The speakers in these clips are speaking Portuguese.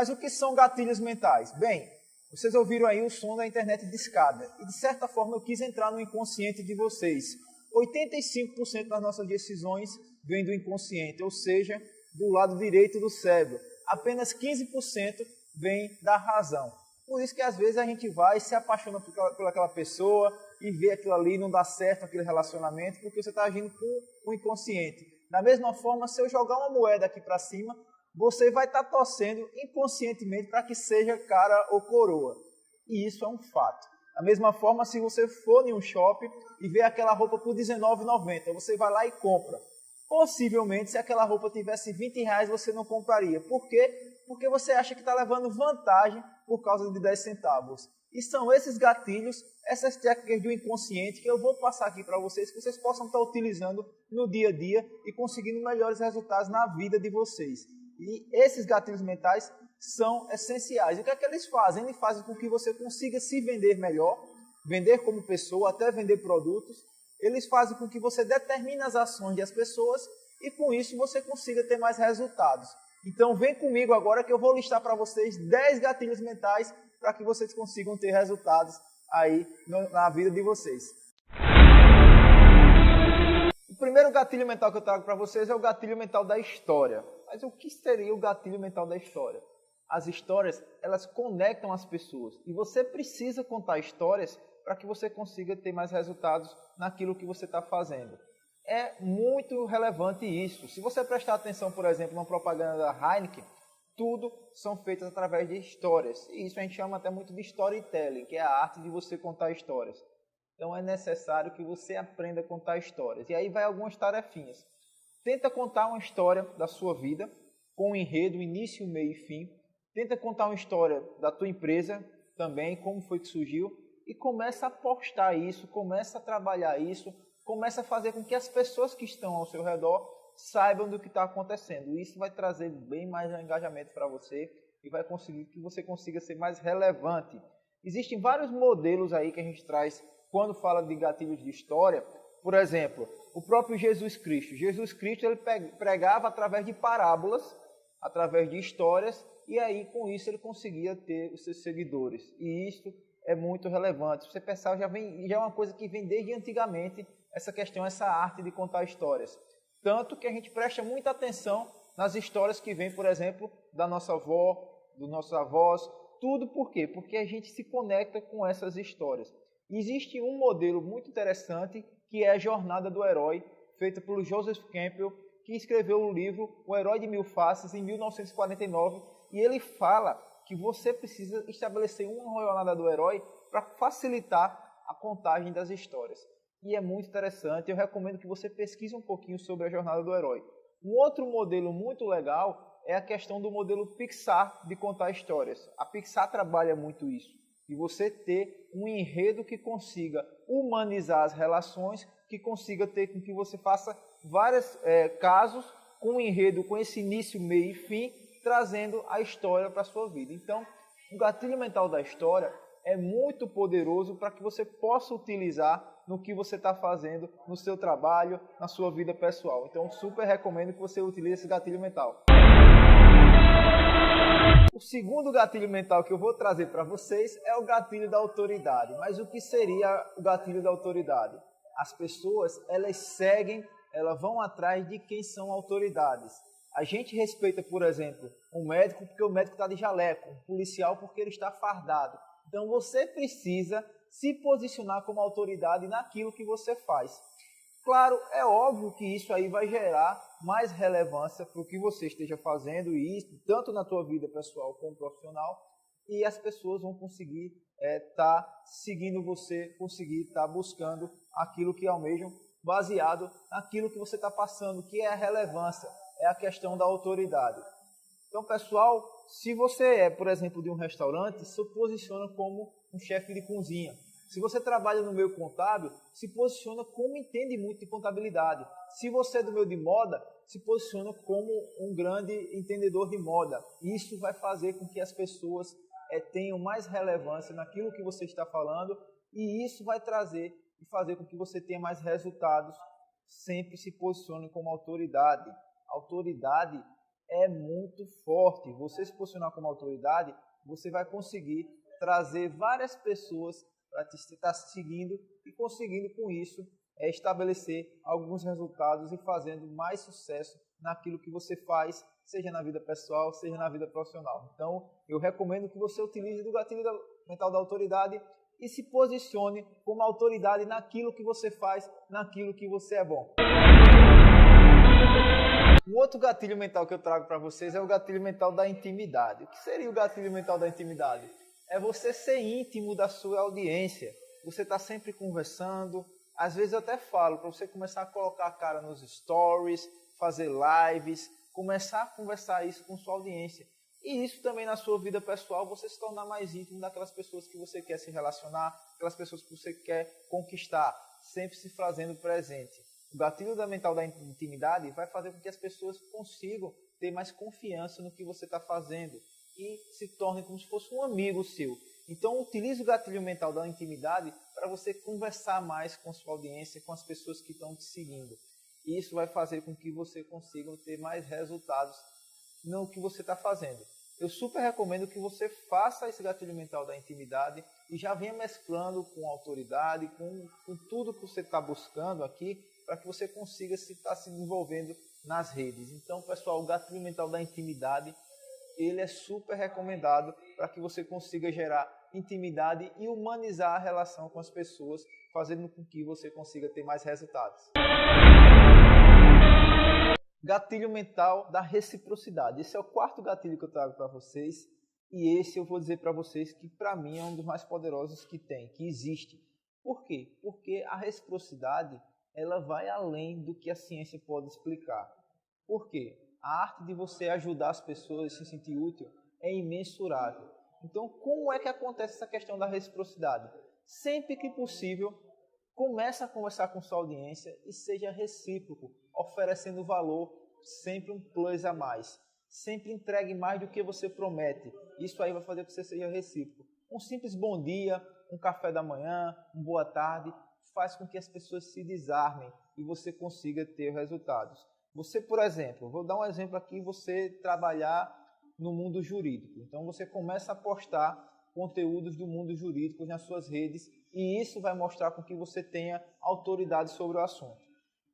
Mas o que são gatilhos mentais? Bem, vocês ouviram aí o som da internet de escada. E de certa forma eu quis entrar no inconsciente de vocês. 85% das nossas decisões vêm do inconsciente, ou seja, do lado direito do cérebro. Apenas 15% vem da razão. Por isso que às vezes a gente vai se apaixona por aquela pessoa e vê aquilo ali não dá certo, aquele relacionamento, porque você está agindo com o inconsciente. Da mesma forma, se eu jogar uma moeda aqui para cima, você vai estar tá torcendo inconscientemente para que seja cara ou coroa. E isso é um fato. Da mesma forma, se você for em um shopping e vê aquela roupa por R$19,90, você vai lá e compra. Possivelmente, se aquela roupa tivesse 20 reais, você não compraria. Por quê? Porque você acha que está levando vantagem por causa de 10 centavos. E são esses gatilhos, essas técnicas do inconsciente que eu vou passar aqui para vocês, que vocês possam estar tá utilizando no dia a dia e conseguindo melhores resultados na vida de vocês. E esses gatilhos mentais são essenciais. E o que é que eles fazem? Eles fazem com que você consiga se vender melhor, vender como pessoa, até vender produtos. Eles fazem com que você determine as ações das pessoas e com isso você consiga ter mais resultados. Então vem comigo agora que eu vou listar para vocês 10 gatilhos mentais para que vocês consigam ter resultados aí na vida de vocês. O primeiro gatilho mental que eu trago para vocês é o gatilho mental da história. Mas o que seria o gatilho mental da história? As histórias, elas conectam as pessoas e você precisa contar histórias para que você consiga ter mais resultados naquilo que você está fazendo. É muito relevante isso. Se você prestar atenção, por exemplo, na propaganda da Heineken, tudo são feitas através de histórias. E isso a gente chama até muito de storytelling, que é a arte de você contar histórias. Então é necessário que você aprenda a contar histórias. E aí vai algumas tarefinhas. Tenta contar uma história da sua vida, com um enredo, início, meio e fim. Tenta contar uma história da tua empresa também, como foi que surgiu. E começa a postar isso, começa a trabalhar isso, começa a fazer com que as pessoas que estão ao seu redor saibam do que está acontecendo. Isso vai trazer bem mais engajamento para você e vai conseguir que você consiga ser mais relevante. Existem vários modelos aí que a gente traz quando fala de gatilhos de história. Por exemplo, o próprio Jesus Cristo. Jesus Cristo ele pregava através de parábolas, através de histórias, e aí com isso ele conseguia ter os seus seguidores. E isso é muito relevante. Você pensar, já, vem, já é uma coisa que vem desde antigamente, essa questão, essa arte de contar histórias. Tanto que a gente presta muita atenção nas histórias que vêm, por exemplo, da nossa avó, dos nossos avós, tudo por quê? Porque a gente se conecta com essas histórias. Existe um modelo muito interessante que é a Jornada do Herói, feita por Joseph Campbell, que escreveu o livro O Herói de Mil Faces em 1949, e ele fala que você precisa estabelecer uma jornada do herói para facilitar a contagem das histórias. E é muito interessante, eu recomendo que você pesquise um pouquinho sobre a jornada do herói. Um outro modelo muito legal é a questão do modelo Pixar de contar histórias. A Pixar trabalha muito isso e você ter um enredo que consiga humanizar as relações, que consiga ter com que você faça vários é, casos com um enredo, com esse início, meio e fim, trazendo a história para a sua vida. Então, o gatilho mental da história é muito poderoso para que você possa utilizar no que você está fazendo no seu trabalho, na sua vida pessoal. Então, super recomendo que você utilize esse gatilho mental. O segundo gatilho mental que eu vou trazer para vocês é o gatilho da autoridade. Mas o que seria o gatilho da autoridade? As pessoas, elas seguem, elas vão atrás de quem são autoridades. A gente respeita, por exemplo, um médico porque o médico está de jaleco, um policial porque ele está fardado. Então você precisa se posicionar como autoridade naquilo que você faz. Claro, é óbvio que isso aí vai gerar mais relevância para o que você esteja fazendo e isso, tanto na tua vida pessoal como profissional, e as pessoas vão conseguir estar é, tá seguindo você, conseguir estar tá buscando aquilo que almejam, baseado naquilo que você está passando, que é a relevância, é a questão da autoridade. Então, pessoal, se você é, por exemplo, de um restaurante, se posiciona como um chefe de cozinha. Se você trabalha no meio contábil, se posiciona como entende muito de contabilidade. Se você é do meio de moda, se posiciona como um grande entendedor de moda. Isso vai fazer com que as pessoas é, tenham mais relevância naquilo que você está falando e isso vai trazer e fazer com que você tenha mais resultados. Sempre se posicione como autoridade. Autoridade é muito forte. Você se posicionar como autoridade, você vai conseguir trazer várias pessoas para estar seguindo e conseguindo com isso é estabelecer alguns resultados e fazendo mais sucesso naquilo que você faz, seja na vida pessoal, seja na vida profissional. Então, eu recomendo que você utilize do gatilho mental da autoridade e se posicione como autoridade naquilo que você faz, naquilo que você é bom. O outro gatilho mental que eu trago para vocês é o gatilho mental da intimidade. O que seria o gatilho mental da intimidade? É você ser íntimo da sua audiência. Você está sempre conversando. Às vezes eu até falo para você começar a colocar a cara nos stories, fazer lives, começar a conversar isso com sua audiência. E isso também na sua vida pessoal, você se tornar mais íntimo daquelas pessoas que você quer se relacionar, aquelas pessoas que você quer conquistar, sempre se fazendo presente. O gatilho da mental da intimidade vai fazer com que as pessoas consigam ter mais confiança no que você está fazendo e se tornem como se fosse um amigo seu. Então, utilize o gatilho mental da intimidade para você conversar mais com sua audiência, com as pessoas que estão te seguindo. Isso vai fazer com que você consiga ter mais resultados no que você está fazendo. Eu super recomendo que você faça esse gatilho mental da intimidade e já venha mesclando com autoridade, com, com tudo que você está buscando aqui, para que você consiga se estar tá se desenvolvendo nas redes. Então, pessoal, o gatilho mental da intimidade, ele é super recomendado para que você consiga gerar intimidade e humanizar a relação com as pessoas, fazendo com que você consiga ter mais resultados. Gatilho mental da reciprocidade. Esse é o quarto gatilho que eu trago para vocês. E esse eu vou dizer para vocês que para mim é um dos mais poderosos que tem, que existe. Por quê? Porque a reciprocidade ela vai além do que a ciência pode explicar. Por quê? A arte de você ajudar as pessoas a se sentir útil é imensurável. Então, como é que acontece essa questão da reciprocidade? Sempre que possível, comece a conversar com sua audiência e seja recíproco oferecendo valor, sempre um plus a mais. Sempre entregue mais do que você promete. Isso aí vai fazer com que você seja recíproco. Um simples bom dia, um café da manhã, um boa tarde, faz com que as pessoas se desarmem e você consiga ter resultados. Você, por exemplo, vou dar um exemplo aqui, você trabalhar no mundo jurídico. Então você começa a postar conteúdos do mundo jurídico nas suas redes e isso vai mostrar com que você tenha autoridade sobre o assunto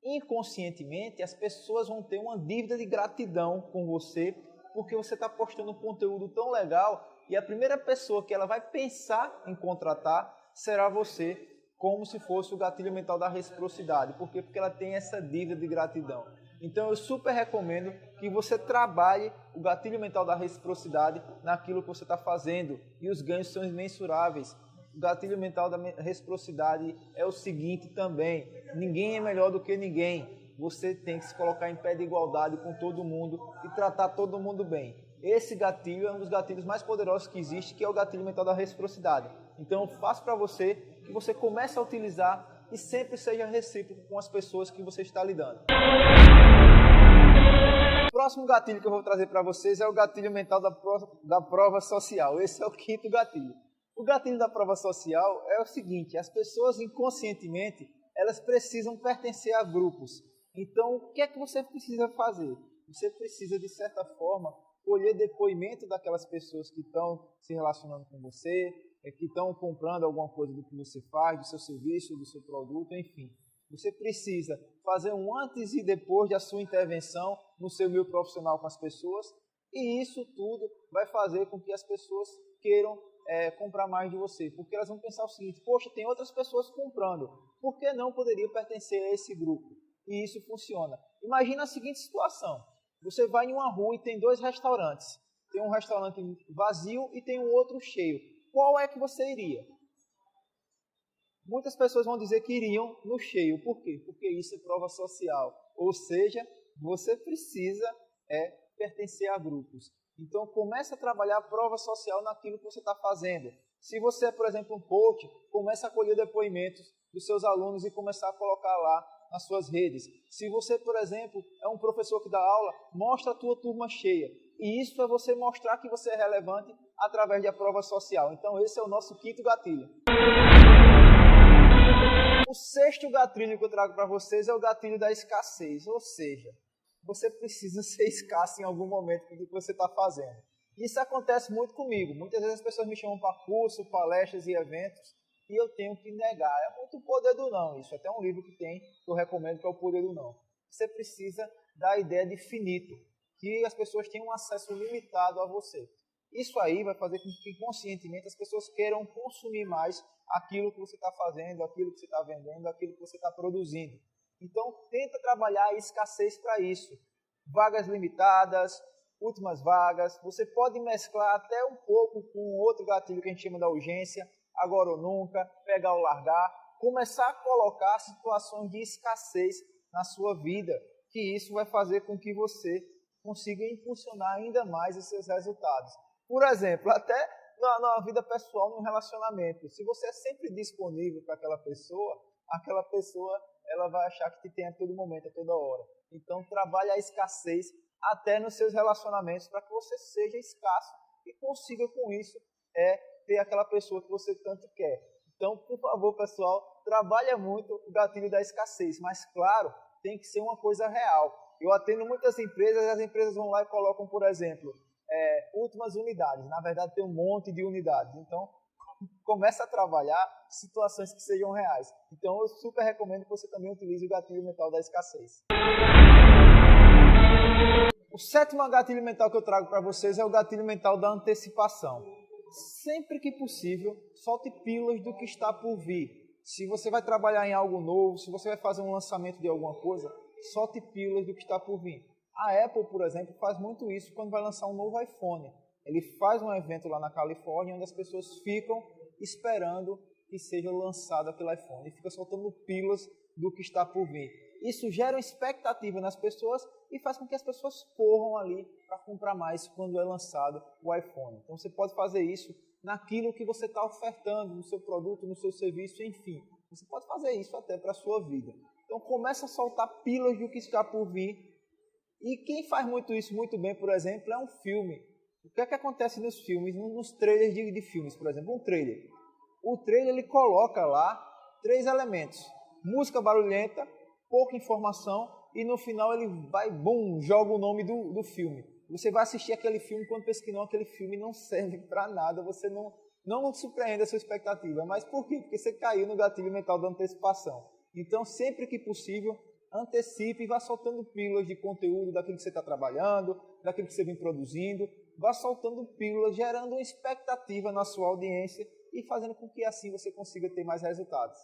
inconscientemente as pessoas vão ter uma dívida de gratidão com você porque você está postando um conteúdo tão legal e a primeira pessoa que ela vai pensar em contratar será você, como se fosse o gatilho mental da reciprocidade. Por quê? Porque ela tem essa dívida de gratidão. Então eu super recomendo que você trabalhe o gatilho mental da reciprocidade naquilo que você está fazendo e os ganhos são imensuráveis. O gatilho mental da reciprocidade é o seguinte também: ninguém é melhor do que ninguém. Você tem que se colocar em pé de igualdade com todo mundo e tratar todo mundo bem. Esse gatilho é um dos gatilhos mais poderosos que existe, que é o gatilho mental da reciprocidade. Então, eu faço para você que você comece a utilizar e sempre seja recíproco com as pessoas que você está lidando. O próximo gatilho que eu vou trazer para vocês é o gatilho mental da, da prova social. Esse é o quinto gatilho. O gatilho da prova social é o seguinte: as pessoas inconscientemente elas precisam pertencer a grupos. Então, o que é que você precisa fazer? Você precisa, de certa forma, colher depoimento daquelas pessoas que estão se relacionando com você, é, que estão comprando alguma coisa do que você faz, do seu serviço, do seu produto, enfim. Você precisa fazer um antes e depois da sua intervenção no seu meio profissional com as pessoas, e isso tudo vai fazer com que as pessoas queiram é, comprar mais de você, porque elas vão pensar o seguinte: poxa, tem outras pessoas comprando, por que não poderia pertencer a esse grupo? E isso funciona. Imagina a seguinte situação: você vai em uma rua e tem dois restaurantes, tem um restaurante vazio e tem um outro cheio. Qual é que você iria? Muitas pessoas vão dizer que iriam no cheio. Por quê? Porque isso é prova social. Ou seja, você precisa é, pertencer a grupos. Então comece a trabalhar a prova social naquilo que você está fazendo. Se você é, por exemplo, um coach, comece a colher depoimentos dos seus alunos e começar a colocar lá nas suas redes. Se você, por exemplo, é um professor que dá aula, mostra a tua turma cheia. E isso é você mostrar que você é relevante através da prova social. Então esse é o nosso quinto gatilho. O sexto gatilho que eu trago para vocês é o gatilho da escassez, ou seja, você precisa ser escasso em algum momento do que você está fazendo. Isso acontece muito comigo. Muitas vezes as pessoas me chamam para curso, palestras e eventos e eu tenho que negar. É muito poder do não. Isso até um livro que tem que eu recomendo que é o poder do não. Você precisa da ideia de finito, que as pessoas tenham um acesso limitado a você. Isso aí vai fazer com que conscientemente as pessoas queiram consumir mais aquilo que você está fazendo, aquilo que você está vendendo, aquilo que você está produzindo. Então, tenta trabalhar a escassez para isso. Vagas limitadas, últimas vagas. Você pode mesclar até um pouco com outro gatilho que a gente chama da urgência, agora ou nunca, pegar ou largar. Começar a colocar situações de escassez na sua vida, que isso vai fazer com que você consiga impulsionar ainda mais os seus resultados. Por exemplo, até na, na vida pessoal, no relacionamento, se você é sempre disponível para aquela pessoa, aquela pessoa ela vai achar que te tem a todo momento, a toda hora. Então, trabalhe a escassez até nos seus relacionamentos para que você seja escasso e consiga com isso é ter aquela pessoa que você tanto quer. Então, por favor, pessoal, trabalha muito o gatilho da escassez, mas claro, tem que ser uma coisa real. Eu atendo muitas empresas e as empresas vão lá e colocam, por exemplo, é, últimas unidades. Na verdade, tem um monte de unidades. Então, começa a trabalhar situações que sejam reais. Então, eu super recomendo que você também utilize o gatilho mental da escassez. O sétimo gatilho mental que eu trago para vocês é o gatilho mental da antecipação. Sempre que possível, solte pílulas do que está por vir. Se você vai trabalhar em algo novo, se você vai fazer um lançamento de alguma coisa, solte pílulas do que está por vir. A Apple, por exemplo, faz muito isso quando vai lançar um novo iPhone. Ele faz um evento lá na Califórnia onde as pessoas ficam esperando que seja lançado aquele iPhone e fica soltando pílulas do que está por vir. Isso gera expectativa nas pessoas e faz com que as pessoas corram ali para comprar mais quando é lançado o iPhone. Então você pode fazer isso naquilo que você está ofertando, no seu produto, no seu serviço, enfim. Você pode fazer isso até para a sua vida. Então começa a soltar pílulas do que está por vir. E quem faz muito isso muito bem, por exemplo, é um filme. O que é que acontece nos filmes, nos trailers de, de filmes, por exemplo, um trailer. O trailer ele coloca lá três elementos: música barulhenta, pouca informação e no final ele vai, bum, joga o nome do, do filme. Você vai assistir aquele filme quando pensa que não, aquele filme não serve para nada, você não, não surpreende a sua expectativa. Mas por quê? Porque você caiu no gatilho mental da antecipação. Então, sempre que possível, antecipe e vá soltando pílulas de conteúdo daquilo que você está trabalhando, daquilo que você vem produzindo. Vá soltando pílulas, gerando uma expectativa na sua audiência e fazendo com que assim você consiga ter mais resultados.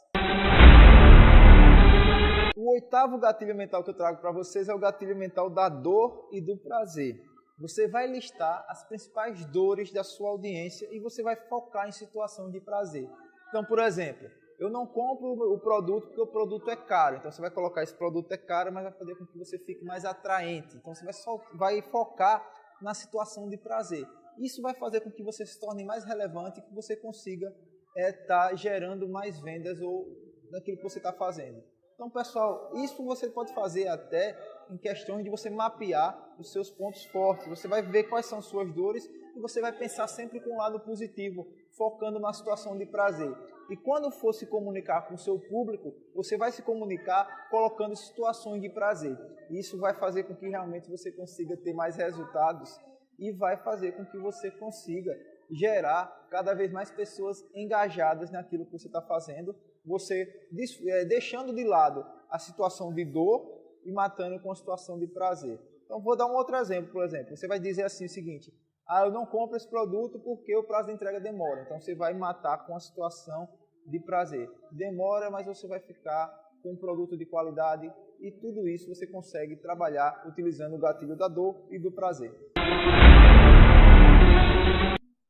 O oitavo gatilho mental que eu trago para vocês é o gatilho mental da dor e do prazer. Você vai listar as principais dores da sua audiência e você vai focar em situação de prazer. Então, por exemplo, eu não compro o produto porque o produto é caro. Então você vai colocar esse produto é caro, mas vai fazer com que você fique mais atraente. Então você vai, só, vai focar na situação de prazer. Isso vai fazer com que você se torne mais relevante e que você consiga estar é, tá gerando mais vendas ou daquilo que você está fazendo. Então, pessoal, isso você pode fazer até em questões de você mapear os seus pontos fortes. Você vai ver quais são suas dores e você vai pensar sempre com um lado positivo, focando na situação de prazer. E quando for se comunicar com o seu público, você vai se comunicar colocando situações de prazer. Isso vai fazer com que realmente você consiga ter mais resultados e vai fazer com que você consiga gerar cada vez mais pessoas engajadas naquilo que você está fazendo, você é, deixando de lado a situação de dor e matando com a situação de prazer. Então, vou dar um outro exemplo, por exemplo. Você vai dizer assim o seguinte: ah, eu não compro esse produto porque o prazo de entrega demora. Então, você vai matar com a situação de prazer. Demora, mas você vai ficar com um produto de qualidade e tudo isso você consegue trabalhar utilizando o gatilho da dor e do prazer.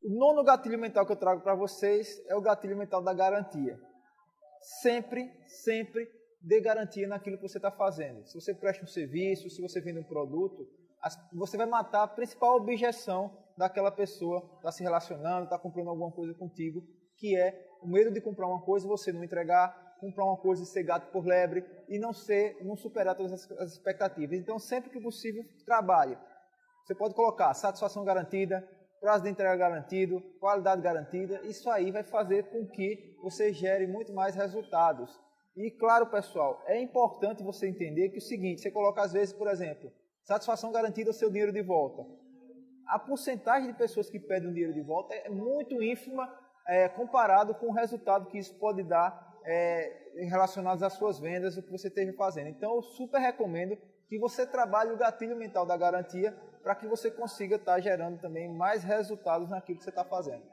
O nono gatilho mental que eu trago para vocês é o gatilho mental da garantia. Sempre, sempre dê garantia naquilo que você está fazendo. Se você presta um serviço, se você vende um produto, você vai matar a principal objeção daquela pessoa está se relacionando, está comprando alguma coisa contigo, que é o medo de comprar uma coisa e você não entregar, comprar uma coisa e ser gato por lebre e não ser, não superar todas as expectativas. Então, sempre que possível, trabalhe. Você pode colocar satisfação garantida, prazo de entrega garantido, qualidade garantida. Isso aí vai fazer com que você gere muito mais resultados. E claro, pessoal, é importante você entender que é o seguinte, você coloca às vezes, por exemplo, Satisfação garantida seu dinheiro de volta. A porcentagem de pessoas que pedem o dinheiro de volta é muito ínfima é, comparado com o resultado que isso pode dar é, relacionados às suas vendas, o que você esteja fazendo. Então, eu super recomendo que você trabalhe o gatilho mental da garantia para que você consiga estar tá gerando também mais resultados naquilo que você está fazendo.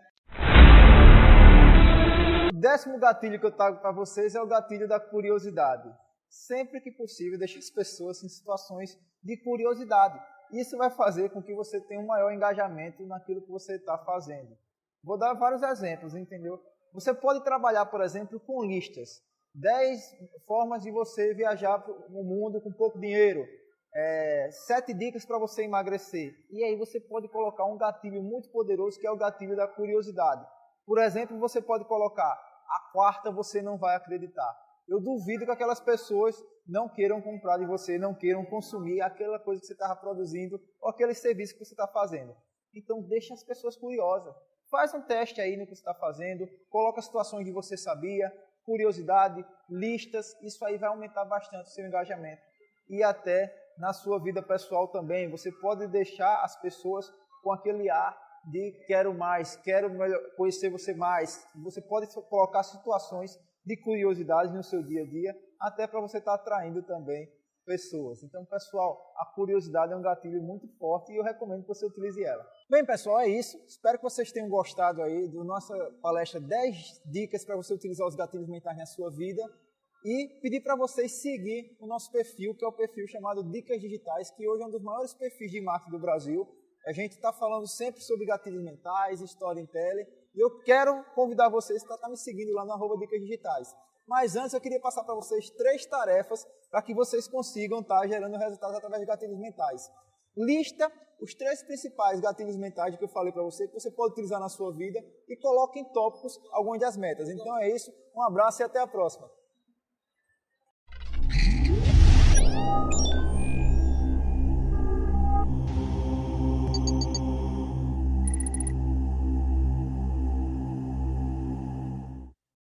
O décimo gatilho que eu trago para vocês é o gatilho da curiosidade. Sempre que possível, deixe as pessoas em situações de curiosidade. Isso vai fazer com que você tenha um maior engajamento naquilo que você está fazendo. Vou dar vários exemplos, entendeu? Você pode trabalhar, por exemplo, com listas. 10 formas de você viajar no mundo com pouco dinheiro. É, sete dicas para você emagrecer. E aí você pode colocar um gatilho muito poderoso que é o gatilho da curiosidade. Por exemplo, você pode colocar a quarta você não vai acreditar. Eu duvido que aquelas pessoas não queiram comprar de você, não queiram consumir aquela coisa que você estava produzindo ou aquele serviço que você está fazendo. Então deixa as pessoas curiosas. Faz um teste aí no que você está fazendo, coloca situações que você sabia, curiosidade, listas, isso aí vai aumentar bastante o seu engajamento. E até na sua vida pessoal também, você pode deixar as pessoas com aquele ar de quero mais, quero conhecer você mais. Você pode colocar situações de curiosidade no seu dia a dia, até para você estar tá atraindo também pessoas. Então, pessoal, a curiosidade é um gatilho muito forte e eu recomendo que você utilize ela. Bem, pessoal, é isso. Espero que vocês tenham gostado aí da nossa palestra 10 dicas para você utilizar os gatilhos mentais na sua vida e pedir para vocês seguir o nosso perfil, que é o perfil chamado Dicas Digitais, que hoje é um dos maiores perfis de marketing do Brasil. A gente está falando sempre sobre gatilhos mentais, storytelling, e eu quero convidar vocês para estar tá me seguindo lá no arroba Dicas Digitais. Mas antes eu queria passar para vocês três tarefas para que vocês consigam estar tá gerando resultados através de gatilhos mentais. Lista os três principais gatilhos mentais que eu falei para você, que você pode utilizar na sua vida e coloque em tópicos algumas das metas. Então é isso, um abraço e até a próxima.